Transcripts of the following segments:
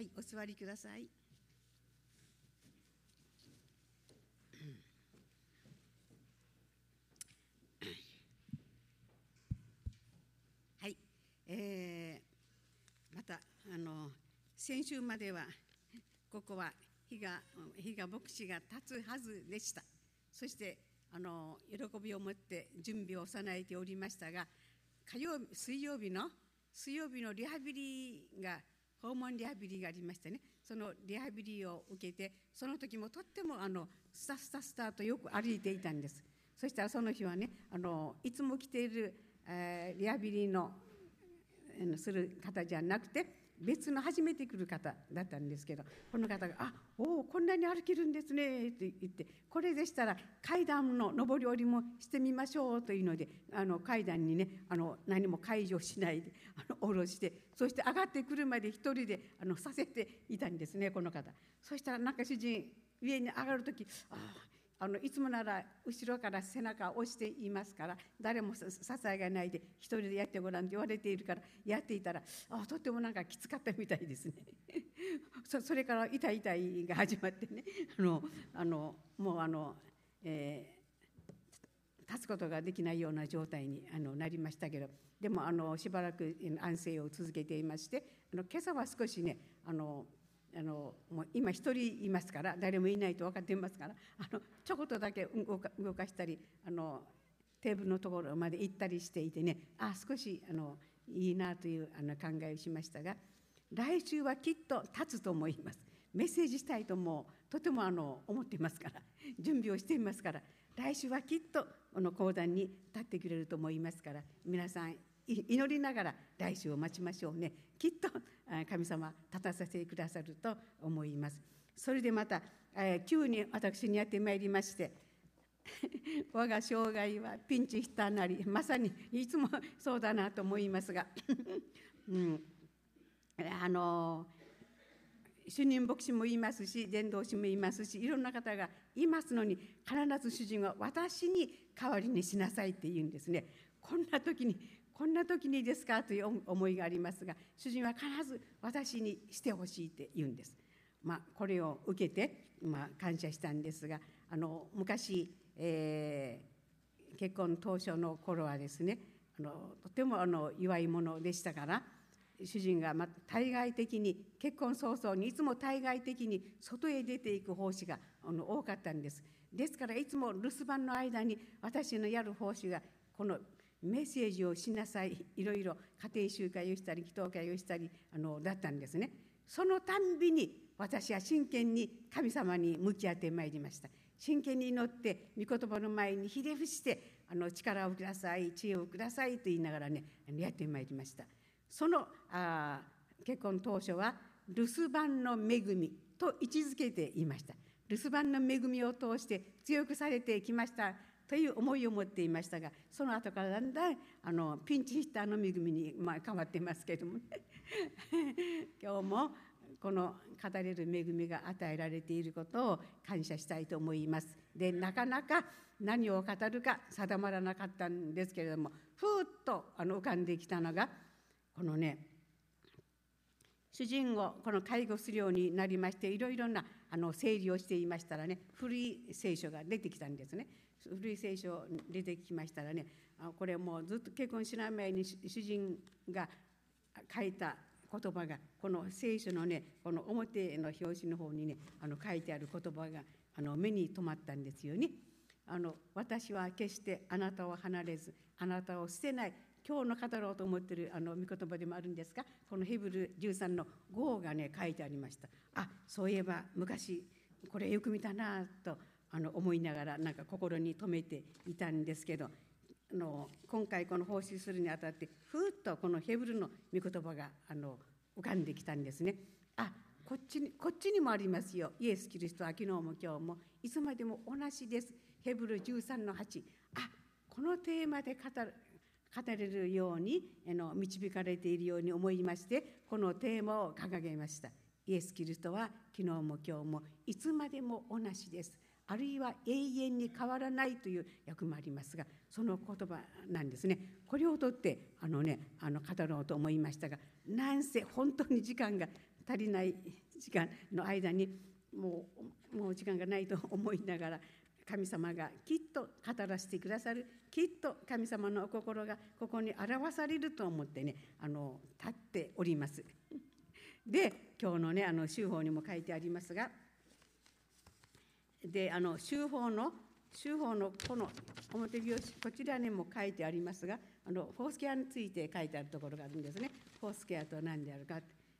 はいお座りください。はいえー、またあの先週まではここは日が日が牧師が立つはずでした。そしてあの喜びを持って準備を備えておりましたが火曜日水曜日の水曜日のリハビリが訪問リハビリがありましてねそのリハビリを受けてその時もとってもあのスタスタスタとよく歩いていたんです。そしたらその日はねあのいつも来ている、えー、リハビリのする方じゃなくて別の初めて来る方だったんですけどこの方が「あおおこんなに歩けるんですね」って言ってこれでしたら階段の上り下りもしてみましょうというのであの階段にねあの何も解除しないであの下ろしてそして上がってくるまで一人であのさせていたんですねこの方。そしたらなんか主人上に上がる時あああのいつもなら後ろから背中を押していますから誰も支えがないで一人でやってごらんって言われているからやっていたらあとってもなんかきつかったみたいですね。それから痛い痛いが始まってね。あのあのもうあの、えー、立つことができないような状態にあのなりましたけどでもあのしばらく安静を続けていましてあの今朝は少しねあのあのもう今一人いますから誰もいないと分かっていますからあのちょこっとだけ動か動かしたりあのテーブルのところまで行ったりしていてねあ少しあのいいなというあの考えをしましたが来週はきっと立つと思います。メッセージしたいともとてもあの思っていますから準備をしていますから来週はきっとこの講談に立ってくれると思いますから皆さん祈りながら来週を待ちましょうね。きっと神様立たせてくださると思います。それでまた、急に私にやってまいりまして 我が生涯はピンチヒッターなりまさにいつもそうだなと思いますが、うん、あの主任牧師もいますし伝道師もいますしいろんな方がいますのに必ず主人は私に代わりにしなさいって言うんですね。こんな時にこんな時にですかという思いがありますが主人は必ず私にしてほしいって言うんです。まあ、これを受けて、まあ、感謝したんですがあの昔、えー、結婚当初の頃はですねあのとてもあの祝いものでしたから主人がま対外的に結婚早々にいつも対外的に外へ出ていく奉仕があの多かったんですですからいつも留守番の間に私のやる奉仕がこのメッセージをしなさい。いろいろ家庭集会をしたり祈祷会をしたりあのだったんですね。そのたんびに私は真剣に神様に向き合ってまいりました。真剣に祈って御言葉の前にひれ伏してあの力をください知恵をくださいと言いながらねやってまいりました。そのあ結婚当初は留守番の恵みと位置づけていました。留守番の恵みを通して強くされてきましたという思いを持っていましたがその後からだんだんあのピンチヒッターの恵みに、まあ、変わってますけどもね 今日もこの語れる恵みが与えられていることを感謝したいと思います。でなかなか何を語るか定まらなかったんですけれどもふーっとあの浮かんできたのがこのね主人をこの介護するようになりましていろいろなあの整理をしていましたらね古い聖書が出てきたんですね。古い聖書出てきましたらねこれもうずっと結婚しない前に主人が書いた言葉がこの聖書のねこの表の表紙の方にねあの書いてある言葉があの目に留まったんですよね。あの私は決してあなたを離れずあなたを捨てない今日の語ろうと思ってるあの御言葉でもあるんですがこのヘブル13の5がね書いてありましたあそういえば昔これよく見たなとあの思いながらなんか心に留めていたんですけどあの今回この奉仕するにあたってふーっとこのヘブルの御言葉があの浮かんできたんですね。あこっちにこっちにもありますよイエス・キリストは昨日も今日もいつまでも同じです。ヘブル13の8あこのテーマで語る語れるようにあの導かれているように思いましてこのテーマを掲げました。イエス・キリストは昨日も今日もいつまでも同じです。あるいは永遠に変わらないという訳もありますがその言葉なんですねこれをとってあのねあの語ろうと思いましたがなんせ本当に時間が足りない時間の間にもうもう時間がないと思いながら神様がきっと語らせてくださるきっと神様のお心がここに表されると思ってねあの立っております。で今日のねあの修法にも書いてありますがであの修法の修法のこの表拍子こちらにも書いてありますがあのフォースケアについて書いてあるところがあるんですね。フォースケアとは何であるか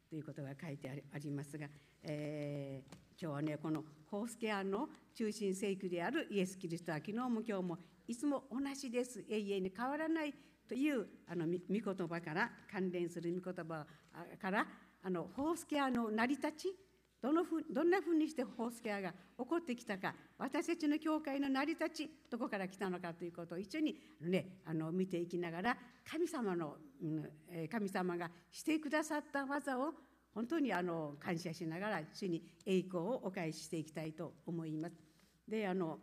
ということが書いてありますが、えー、今日はねこのフォースケアの中心聖句であるイエス・キリストは昨日も今日もいつも同じです。永遠に変わらないというあの御言葉から関連する御言葉からあのフォースケアの成り立ちどのふどんなふうにしてフォースケアが起こってきたか私たちの教会の成り立ちどこから来たのかということを一緒に、ね、あの見ていきながら神様の、神様がしてくださった技を本当にあの感謝しながら主に栄光をお返ししていきたいと思います。であの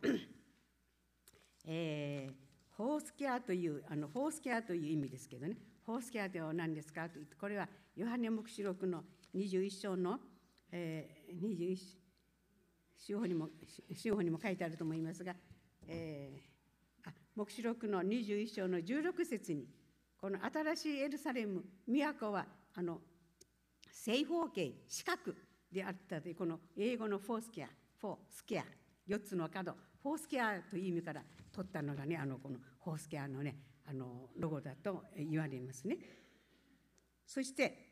えー、フォースケアというあのフォースケアという意味ですけどねフォースケアでは何ですかと言ってこれはヨハネ黙示録の21章の、えー、21章にも章にも書いてあると思いますが、えー、あ黙示録の21章の16節にこの新しいエルサレム都はあの正方形四角であったというこの英語のフォースケアフォースケア4つの角フォースケアという意味から取ったのがねあのこのフォースケアのねあのロゴだと言われますね。そして、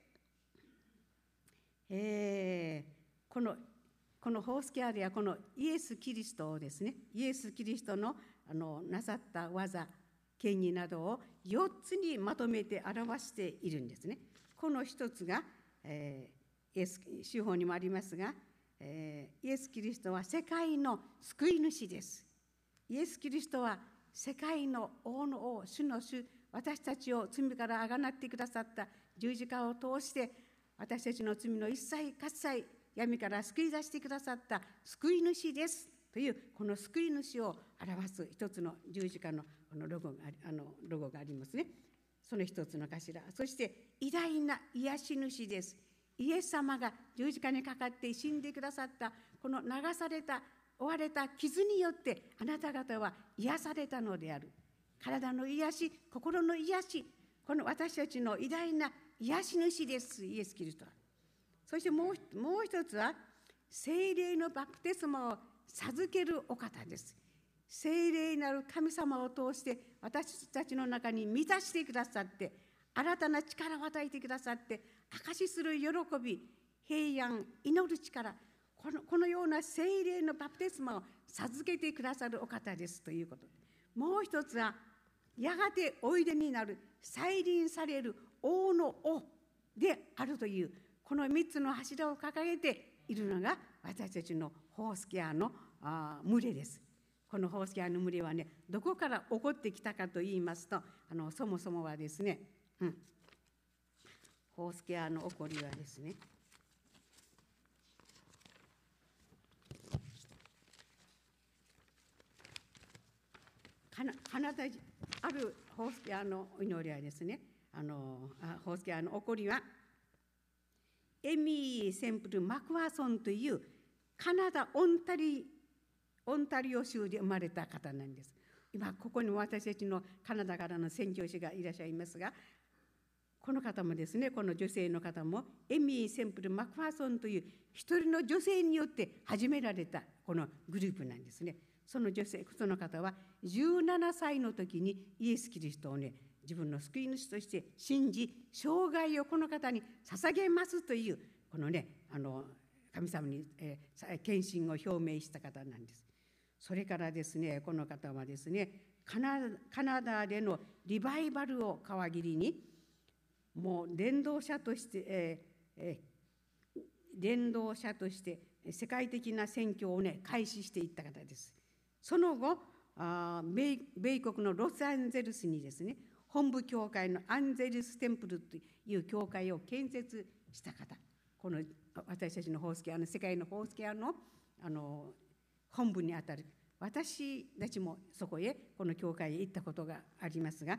えー、このこのフォースケアではこのイエス・キリストをですねイエス・キリストのあのなさった技権威などを4つにまとめて表しているんですね。この一つが、えー、イエス手法にもありますが、えー、イエス・キリストは世界の救い主です。イエス・キリストは世界の王の王、主の主、私たちを罪からあがなってくださった十字架を通して私たちの罪の一切喝采闇から救い出してくださった救い主です。というこの救い主を表す一つの十字架ののロゴがあのロゴがありますね。その一つの頭。そして偉大な癒し主です。イエス様が十字架にかかって死んでくださった。この流された追われた傷によってあなた方は癒されたのである。体の癒し心の癒し。この私たちの偉大な癒し主ですイエス・キリストは。そしてもうもう一つは精霊のバプテスマを授けるお方です。精霊なる神様を通して私たちの中に満たしてくださって新たな力を与えてくださって証しする喜び平安祈る力このこのような精霊のバプテスマを授けてくださるお方です。ということもう一つはやがておいでになる再臨される王の王であるというこの3つの柱を掲げているのが私たちのホースケアのあ群れです。このホースケアの群れはねどこから起こってきたかと言いますとあのそもそもはですね、うん、ホースケアの起こりはですねカナダあるホースケアの祈りはですねあのホースケアの起こりはエミー・センプル・マクワーソンというカナダ・オンタリオンタリオ州で生まれた方なんです。今ここに私たちのカナダからの宣教師がいらっしゃいますがこの方もですねこの女性の方もエミー・センプル・マクファーソンという一人の女性によって始められたこのグループなんですね。その女性その方は17歳の時にイエス・キリストをね自分の救い主として信じ生涯をこの方に捧げますというこのねあの神様に、えー、献身を表明した方なんです。それからですねこの方はですねカナダでのリバイバルを皮切りにもう伝道者として、えーえー、伝道者として世界的な宣教をね開始していった方です。その後あ米米国のロサンゼルスにですね本部教会のアンゼルステンプルという教会を建設した方。この私たちのホースケアの世界のホースケアのあの本部にあたる。私たちもそこへこの教会へ行ったことがありますが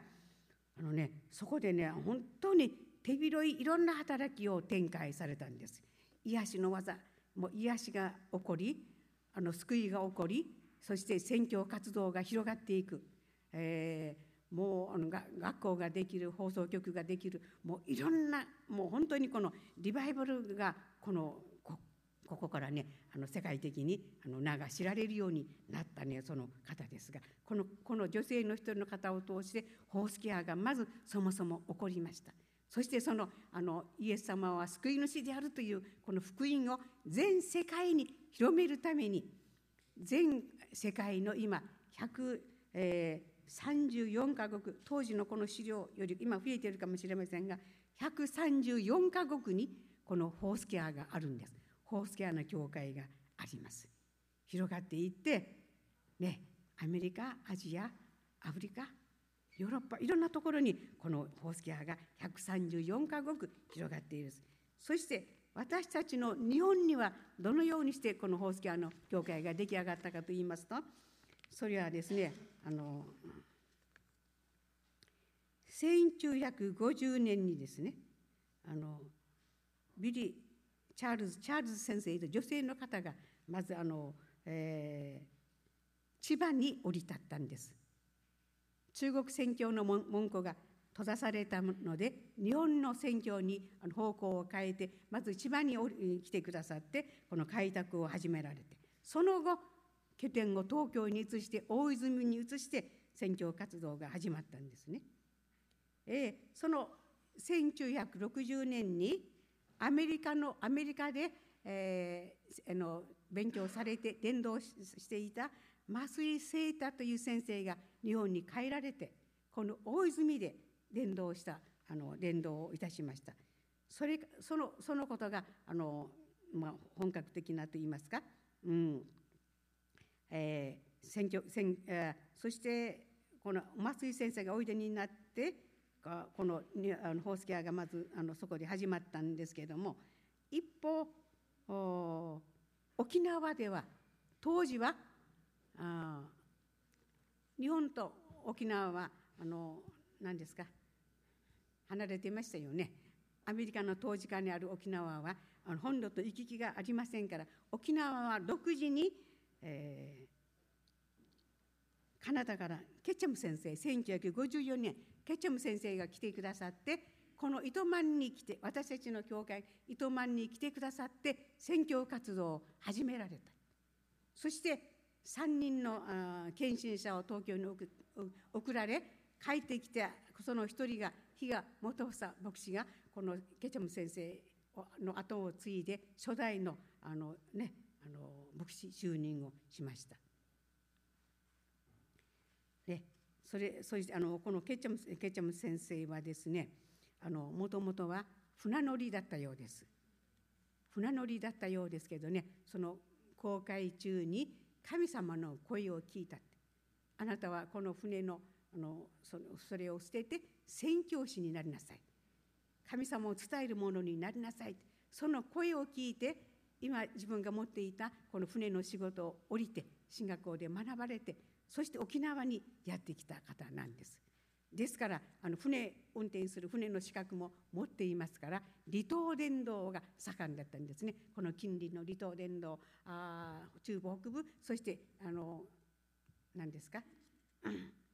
あのねそこでね本当に手広いいろんな働きを展開されたんです。癒しの技もう癒しが起こりあの救いが起こりそして宣教活動が広がっていく、えー、もうあの学校ができる放送局ができるもういろんなもう本当にこのリバイバルがこのここからねあの世界的にあの名が知られるようになったねその方ですがこのこの女性の一人の方を通してホースケアがまずそもそも起こりました。そしてそのあのイエス様は救い主であるというこの福音を全世界に広めるために全世界の今134、えー、134カ国当時のこの資料より今増えているかもしれませんが134カ国にこのホースケアがあるんです。ホースケアの教会があります。広がっていってねアメリカアジアアフリカヨーロッパいろんなところにこのホースケアが134カ国広がっているそして私たちの日本にはどのようにしてこのフォースクエアの教会が出来上がったかといいますとそれはですねあの1950年にですねあのビリーチャールズチャールズ先生と女性の方がまずあの、えー、千葉に降り立ったんです。中国宣教の門戸が閉ざされたので日本の宣教に方向を変えてまず千葉に来てくださってこの開拓を始められてその後拠点を東京に移して大泉に移して宣教活動が始まったんですね。えー、その1960年にアメリカのアメリカで、えー、あの勉強されて伝道していた増井聖太という先生が日本に帰られてこの大泉で伝道したあの伝道をいたしました。それそのそのことがあの、まあ、本格的なといいますか、うん。えー選挙選えー、そしてこの増井先生がおいでになってこのあのホースケアがまずあのそこで始まったんですけれども一方沖縄では当時はあ日本と沖縄はあの何ですか離れていましたよね。アメリカの当時下にある沖縄はあの本土と行き来がありませんから沖縄は独自に、えー、カナダからケチャム先生1954年ケチャム先生が来てくださってこの糸満に来て私たちの教会糸満に来てくださって宣教活動を始められた。そして3人の献身者を東京に送られ帰ってきてその一人が比嘉元房牧師がこのケチャム先生の後を継いで初代のあの、ね、あの牧師就任をしました。ね、それそしてあのこのケチャムケチャム先生はですねもともとは船乗りだったようです。船乗りだったようですけどねその航海中に神様の声を聞いたあなたはこの船のあのそのそれを捨てて宣教師になりなさい。神様を伝えるものになりなさいその声を聞いて今自分が持っていたこの船の仕事を降りて進学校で学ばれてそして沖縄にやってきた方なんです。ですからあの船運転する船の資格も持っていますから離島伝道が盛んだったんですねこの近隣の離島伝道あ中部北部そしてあの何ですか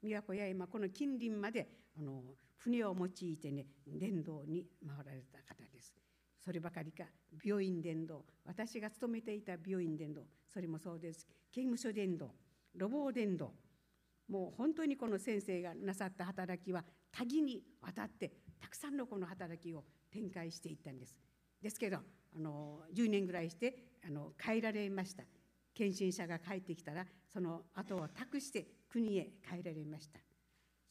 宮古八重山この近隣まであの船を用いてね伝道に回られた方です。そればかりか。病院伝道。私が勤めていた病院伝道。それもそうです。刑務所伝道。路傍伝道。もう本当にこの先生がなさった働きは多岐にわたってたくさんのこの働きを展開していったんです。ですけどあの10年ぐらいしてあの帰られました。献身者が帰ってきたらその後を託して国へ帰られました。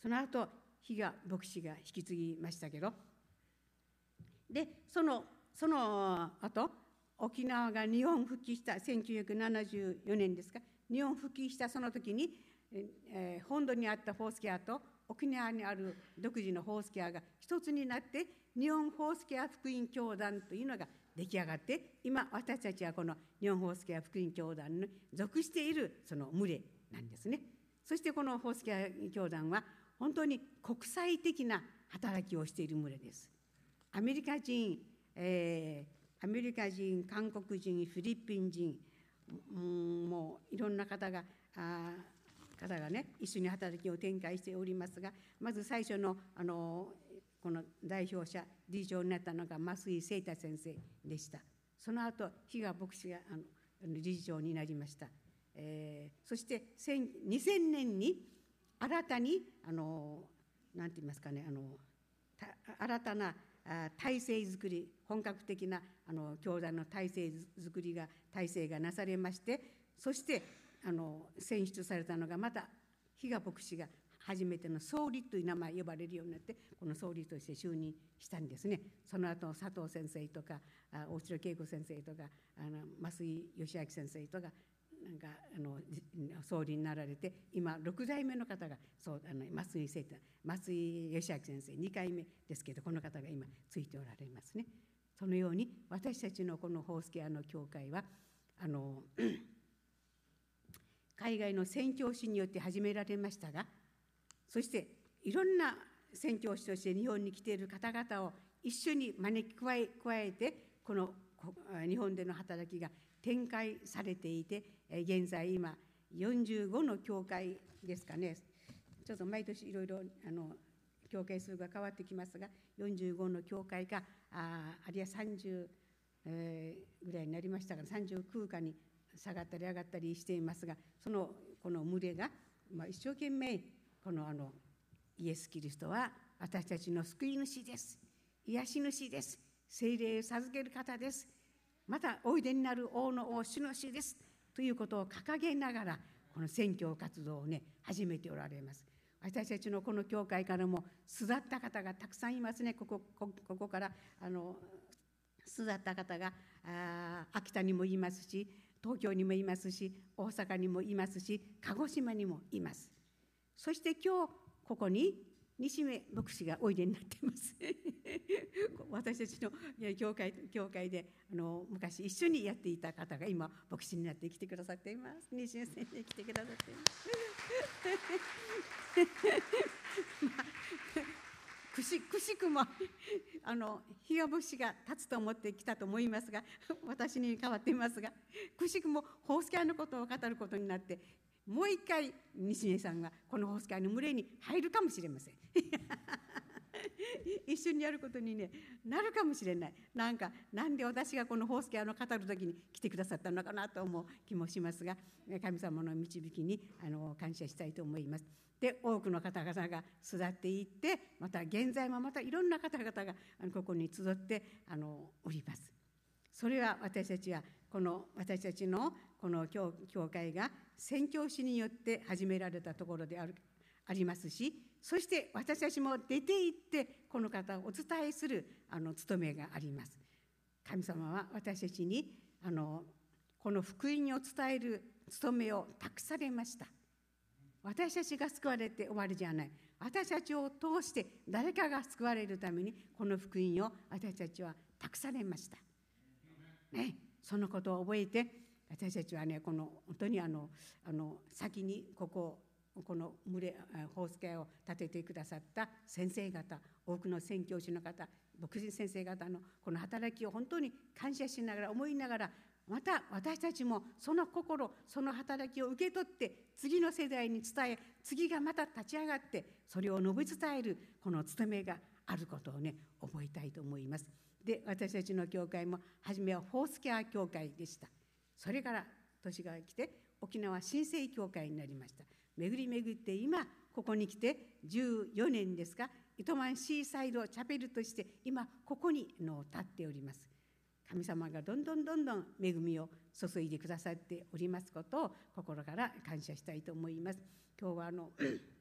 その後比嘉牧師が引き継ぎましたけど。でそのその後？沖縄が日本復帰した1974年ですか？日本復帰したその時に、えー、本土にあったホースケアと沖縄にある独自のホースケアが一つになって日本ホースケア福音教団というのが出来上がって今私たちはこの日本ホースケア福音教団に属しているその群れなんですね。そしてこのホースケア教団は本当に国際的な働きをしている群れです。アメリカ人、えアメリカ人韓国人フィリピン人、うん、もういろんな方があ方がね一緒に働きを展開しておりますがまず最初のあのこの代表者理事長になったのが増井聖太先生でした。その後比嘉牧師があの理事長になりました、えー、そして2000年に新たにあのなんて言いますかねあの新たな体制づくり本格的なあの教団の体制づくりが体制がなされましてそしてあの選出されたのがまた比嘉牧師が初めての総理という名前呼ばれるようになってこの総理として就任したんですね。その後佐藤先生とか大城恵子先生とかあの増井義明先生とかなんかあの総理になられて今6代目の方がそうあの増井生増井義明先生2回目ですけどこの方が今ついておられますね。そのように私たちのこのホースケアの教会はあの 海外の宣教師によって始められましたがそしていろんな宣教師として日本に来ている方々を一緒に招き加え加えてこの日本での働きが展開されていて現在今45の教会ですかね。ちょっと毎年いろいろあの教会数が変わってきますが45の教会がああるいは30、えー、ぐらいになりましたが39かに下がったり上がったりしていますがそのこの群れが、まあ、一生懸命このあのイエス・キリストは私たちの救い主です。癒し主です。精霊を授ける方です。またおいでになる王の王主の主です。ということを掲げながらこの宣教活動をね始めておられます。私たちのこの教会からも巣立った方がたくさんいますね。ここここからあの巣立った方があ秋田にもいますし東京にもいますし大阪にもいますし鹿児島にもいます。そして今日ここに西目牧師がおいでになっています。私たちの教会教会であの昔一緒にやっていた方が今牧師になって来てくださっています。西目先生来てくださっています。まあ、くしくしくもあの比嘉牧師が立つと思ってきたと思いますが私に代わっていますがくしくもホースキャーのことを語ることになってもう一回西根さんがこのホース会の群れに入るかもしれません 一緒にやることに、ね、なるかもしれないなんかなんで私がこのホースケアの語る時に来てくださったのかなと思う気もしますが神様の導きにあの感謝したいと思います。で多くの方々が巣立っていってまた現在もまたいろんな方々がここに集ってあのおります。それは私たちはこの私たちのこの教会が宣教師によって始められたところであるありますしそして私たちも出て行ってこの方をお伝えするあの務めがあります。神様は私たちにあのこの福音を伝える務めを託されました。私たちが救われて終わりじゃない。私たちを通して誰かが救われるためにこの福音を私たちは託されました、ね、そのことを覚えて私たちはねこの本当にあのあの先にこここの群れホースケアを立ててくださった先生方多くの宣教師の方牧師先生方のこの働きを本当に感謝しながら思いながらまた私たちもその心その働きを受け取って次の世代に伝え次がまた立ち上がってそれを述べ伝えるこの務めがあることをね覚えたいと思います。で私たちの教会も初めはホースケア教会でした。それから年が来て沖縄新生教会になりました。巡り巡って今ここに来て14年ですか糸満シーサイドチャペルとして今ここにの立っております。神様がどんどんどんどん恵みを注いでくださっておりますことを心から感謝したいと思います。今日はあの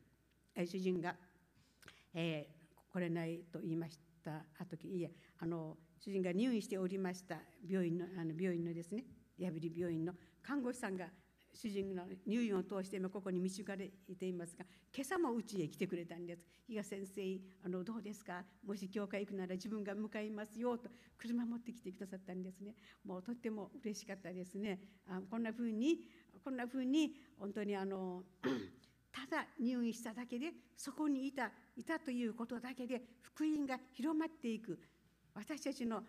主人が、えー、来れないと言いましたあ時いえあの主人が入院しておりました病院のあの病院のですねリハビリ病院の看護師さんが主人の入院を通して今ここに導かれていますが今朝もうちへ来てくれたんです「比嘉先生あのどうですか？もし教会行くなら自分が向かいますよ」と車持ってきてくださったんですね。もうとっても嬉しかったですね。あこんなふうにこんなふうに本当にあの ただ入院しただけでそこにいたいたということだけで福音が広まっていく。私たちの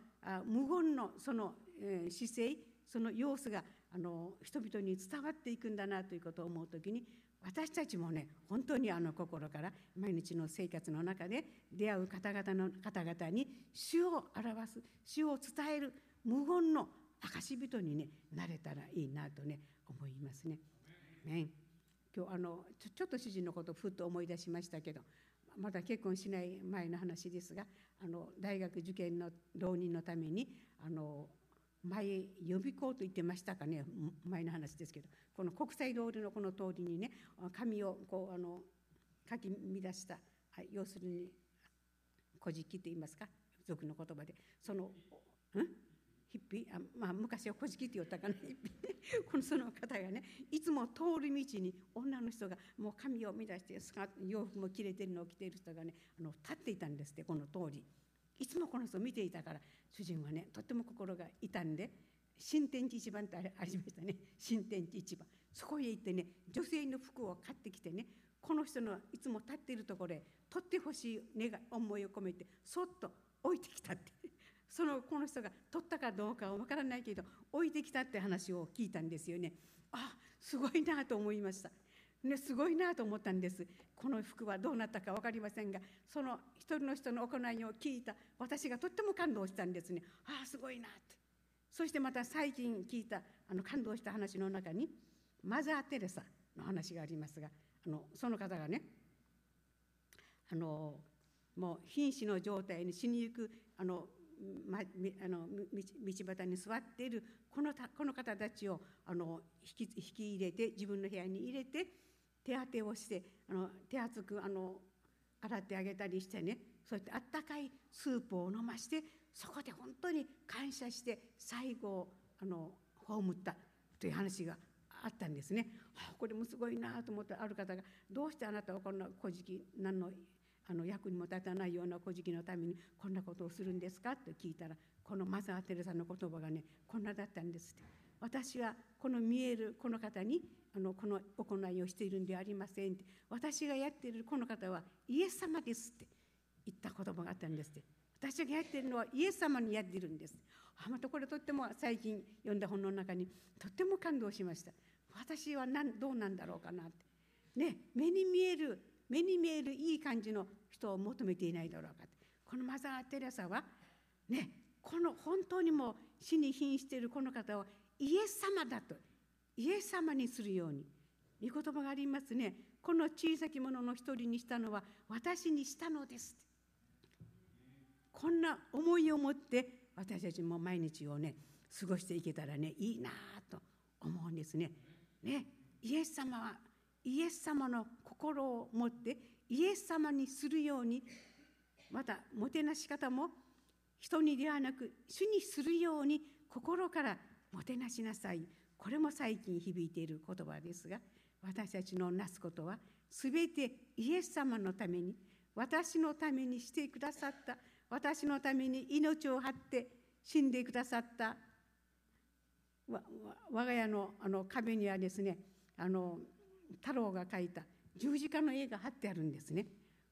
無言のその、えー、姿勢その様子があの人々に伝わっていくんだなということを思う時に私たちもね本当にあの心から毎日の生活の中で出会う方々の方々に主を表す主を伝える無言の証人に、ね、なれたらいいなとね思いますね。ね今日あのちょちょっと主人のことをふっと思い出しましたけどまだ結婚しない前の話ですがあの大学受験の浪人のためにあの前予備校と言ってましたかね。前の話ですけど。この国際通りのこの通りにね紙をこうあの書き乱した、はい、要するに「古事記」と言いますか。俗の言葉で。その「ん？ヒッピー？あ、まあ、昔は「古事記」って言ったかな。このその方がねいつも通る道に女の人がもう髪を乱して洋服も着れてるのを着ている人がねあの立っていたんですってこの通り。いつもこの人を見ていたから主人はねとっても心が痛んで新天地市場ってありましたね。新天地市場。そこへ行ってね女性の服を買ってきてねこの人のいつも立っているところへ取ってほしい願い思いを込めてそっと置いてきたって。そのこの人が取ったかどうかは分からないけど置いてきたって話を聞いたんですよね。あすごいなと思いました。ね、すごいなと思ったんです。この服はどうなったか分かりませんがその一人の人の行いを聞いた私がとっても感動したんですね。ああすごいなって。そしてまた最近聞いたあの感動した話の中にマザー・テレサの話がありますがあのその方がねあのもう瀕死の状態に死にゆくあの、ま、あの道端に座っているこのこの方たちをあの引き引き入れて自分の部屋に入れて手当てをしてあの手厚くあの洗ってあげたりしてねそうやってあったかいスープを飲ましてそこで本当に感謝して最後あの葬ったという話があったんですね。これもすごいなと思ったある方が「どうしてあなたはこんな古事記何のあの役にも立たないような古事記のためにこんなことをするんですか?」って聞いたらこのマザー・テレサの言葉がねこんなだったんですって。私はこの見えるこの方にあのこの行いをしているんではありません私がやっているこの方はイエス様ですって。言った言葉があったんですって。私がやっているのはイエス様にやっているんです。あまたこれとっても最近読んだ本の中にとっても感動しました。私は何どうなんだろうかなって。ね目に見える目に見えるいい感じの人を求めていないだろうかこのマザー・テレサはねこの本当にも死に瀕しているこの方をイエス様だとイエス様にするように。御言葉がありますね。この小さき者の一人にしたのは私にしたのです。こんな思いを持って私たちも毎日をね過ごしていけたらねいいなと思うんですね。ねイエス様はイエス様の心を持ってイエス様にするようにまたもてなし方も人にではなく主にするように心からもてなしなさい。これも最近響いている言葉ですが私たちのなすことは全てイエス様のために私のためにしてくださった私のために命を張って死んでくださった我が家のあの壁にはですねあの太郎が描いた十字架の絵が貼ってあるんですね。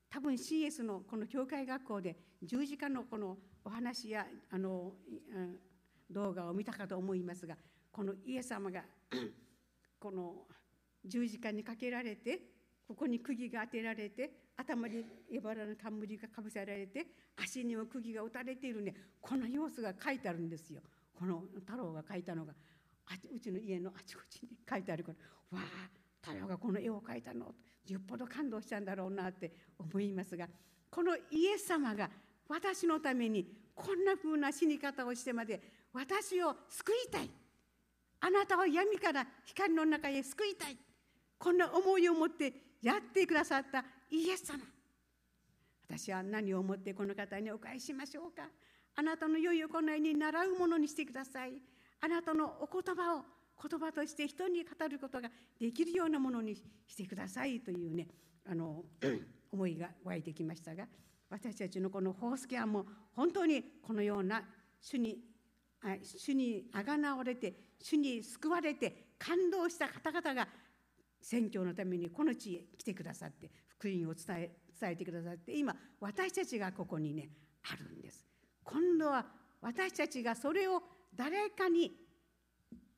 多分 CS のこの教会学校で十字架のこのお話やあの動画を見たかと思いますがこのイエス様がこの十字架にかけられてここに釘が当てられて頭に茨の冠がかぶせられて足にも釘が打たれているね。この様子が書いてあるんですよ。この太郎が書いたのがうちの家のあちこちに書いてあるからわあ太郎がこの絵を描いたの。よっぽど感動したんだろうなって思いますがこのイエス様が私のためにこんな風な死に方をしてまで私を救いたい。あなたを闇から光の中へ救いたい。こんな思いを持ってやってくださったイエス様。私は何を思ってこの方にお返ししましょうか。あなたの良い行いに習うものにしてください。あなたのお言葉を言葉として人に語ることができるようなものにしてくださいというねあの 思いが湧いてきましたが私たちのこのホースケアも本当にこのような主に主にあがなわれて主に救われて感動した方々が宣教のためにこの地へ来てくださって福音を伝え伝えてくださって今私たちがここにねあるんです。今度は私たちがそれを誰かに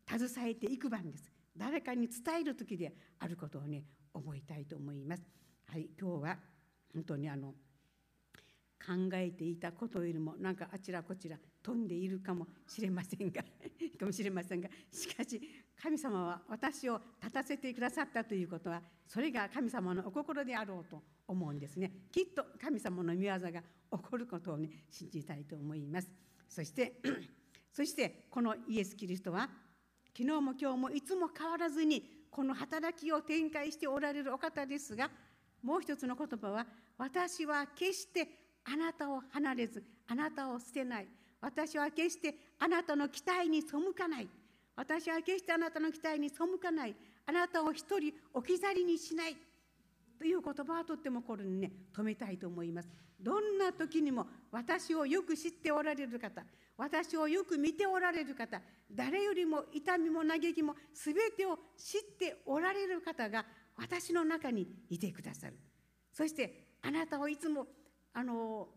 携えていく番です。誰かに伝える時であることをね覚えたいと思います。はい今日は本当にあの考えていたことよりもなんかあちらこちら飛んでいるかもしれませんが かもしれませんがしかし神様は私を立たせてくださったということはそれが神様のお心であろうと思うんですね。きっと神様の御業が起こることをね信じたいと思います。そして そしてこのイエス・キリストは昨日も今日もいつも変わらずにこの働きを展開しておられるお方ですがもう一つの言葉は私は決してあなたを離れずあなたを捨てない。私は決してあなたの期待に背かない。私は決してあなたの期待に背かない。あなたを一人置き去りにしない。という言葉はとってもこれにね止めたいと思います。どんな時にも私をよく知っておられる方私をよく見ておられる方誰よりも痛みも嘆きも全てを知っておられる方が私の中にいてくださる。そしてあなたをいつもあの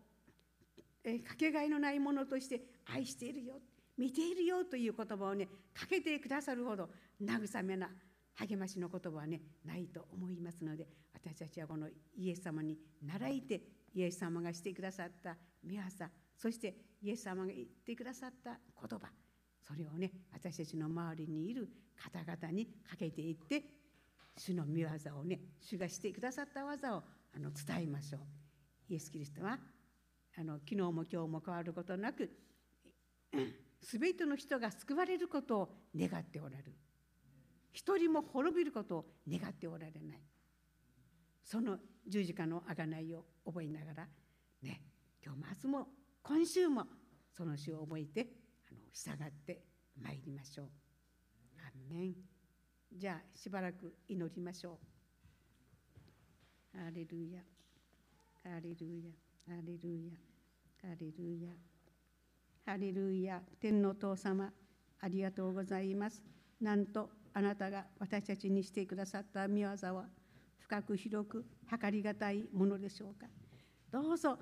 えかけがえのないものとして愛しているよ見ているよという言葉をねかけてくださるほど慰めな励ましの言葉はねないと思いますので私たちはこのイエス様に習いてイエス様がしてくださった御業そしてイエス様が言ってくださった言葉それをね私たちの周りにいる方々にかけていって主の御業をね主がしてくださった技をあの伝えましょう。イエス・キリストはあの昨日も今日も変わることなく全ての人が救われることを願っておられる。一人も滅びることを願っておられない。その十字架の贖いを覚えながらね今日も明日も今週もその死を覚えてあの従ってまいりましょう。アメン。じゃあしばらく祈りましょう。ハレルヤ。ハレルヤ。ハレルヤ。ハレルヤハレルヤ天の父様ありがとうございます。なんとあなたが私たちにしてくださった御業は深く広く測りがたいものでしょうか。どうぞ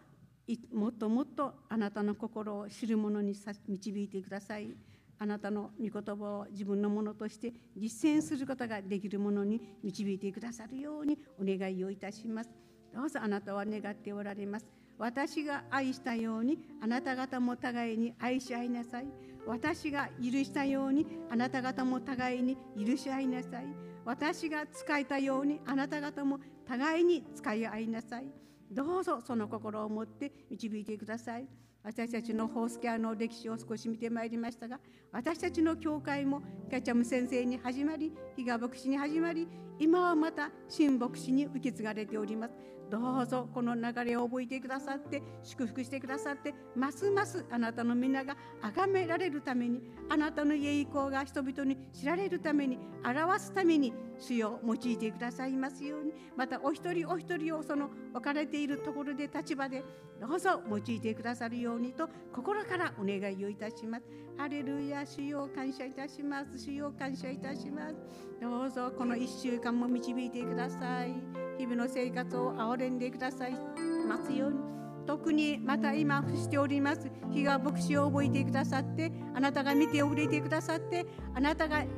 もっともっとあなたの心を知る者に導いてください。あなたの御言葉を自分のものとして実践することができるものに導いてくださるようにお願いをいたします。どうぞあなたは願っておられます。私が愛したようにあなた方も互いに愛し合いなさい。私が許したようにあなた方も互いに許し合いなさい。私が使えたようにあなた方も互いに使い合いなさい。どうぞその心を持って導いてください。私たちのホースケアの歴史を少し見てまいりましたが私たちの教会もキャチャム先生に始まり比嘉牧師に始まり今はまた新牧師に受け継がれております。どうぞこの流れを覚えてくださって祝福してくださってますますあなたの皆が崇められるためにあなたの栄光が人々に知られるために表すために主を用いてくださいますようにまたお一人お一人をその置かれているところで立場でどうぞ用いてくださるようにと心からお願いをいたします。ハレルヤ主よ感謝いたします。主よ感謝いたします。どうぞこの1週間も導いてください。日々の生活を憐れんでください。ますように。特にまた今伏しております。日が牧師を覚えてくださってあなたが見ておれてくださってあなたが流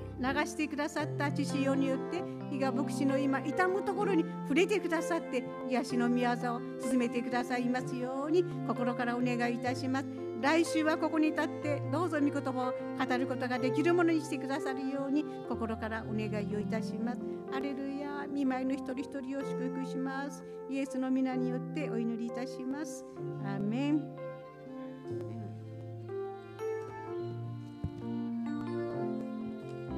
してくださった知識によって日が牧師の今痛むところに触れてくださって癒しの御業を進めてくださいますように心からお願いいたします。来週はここに立ってどうぞ御言葉を語ることができるものにしてくださるように心からお願いをいたします。アレルヤ見舞いの一人一人を祝福します。イエスの皆によってお祈りいたします。アーメン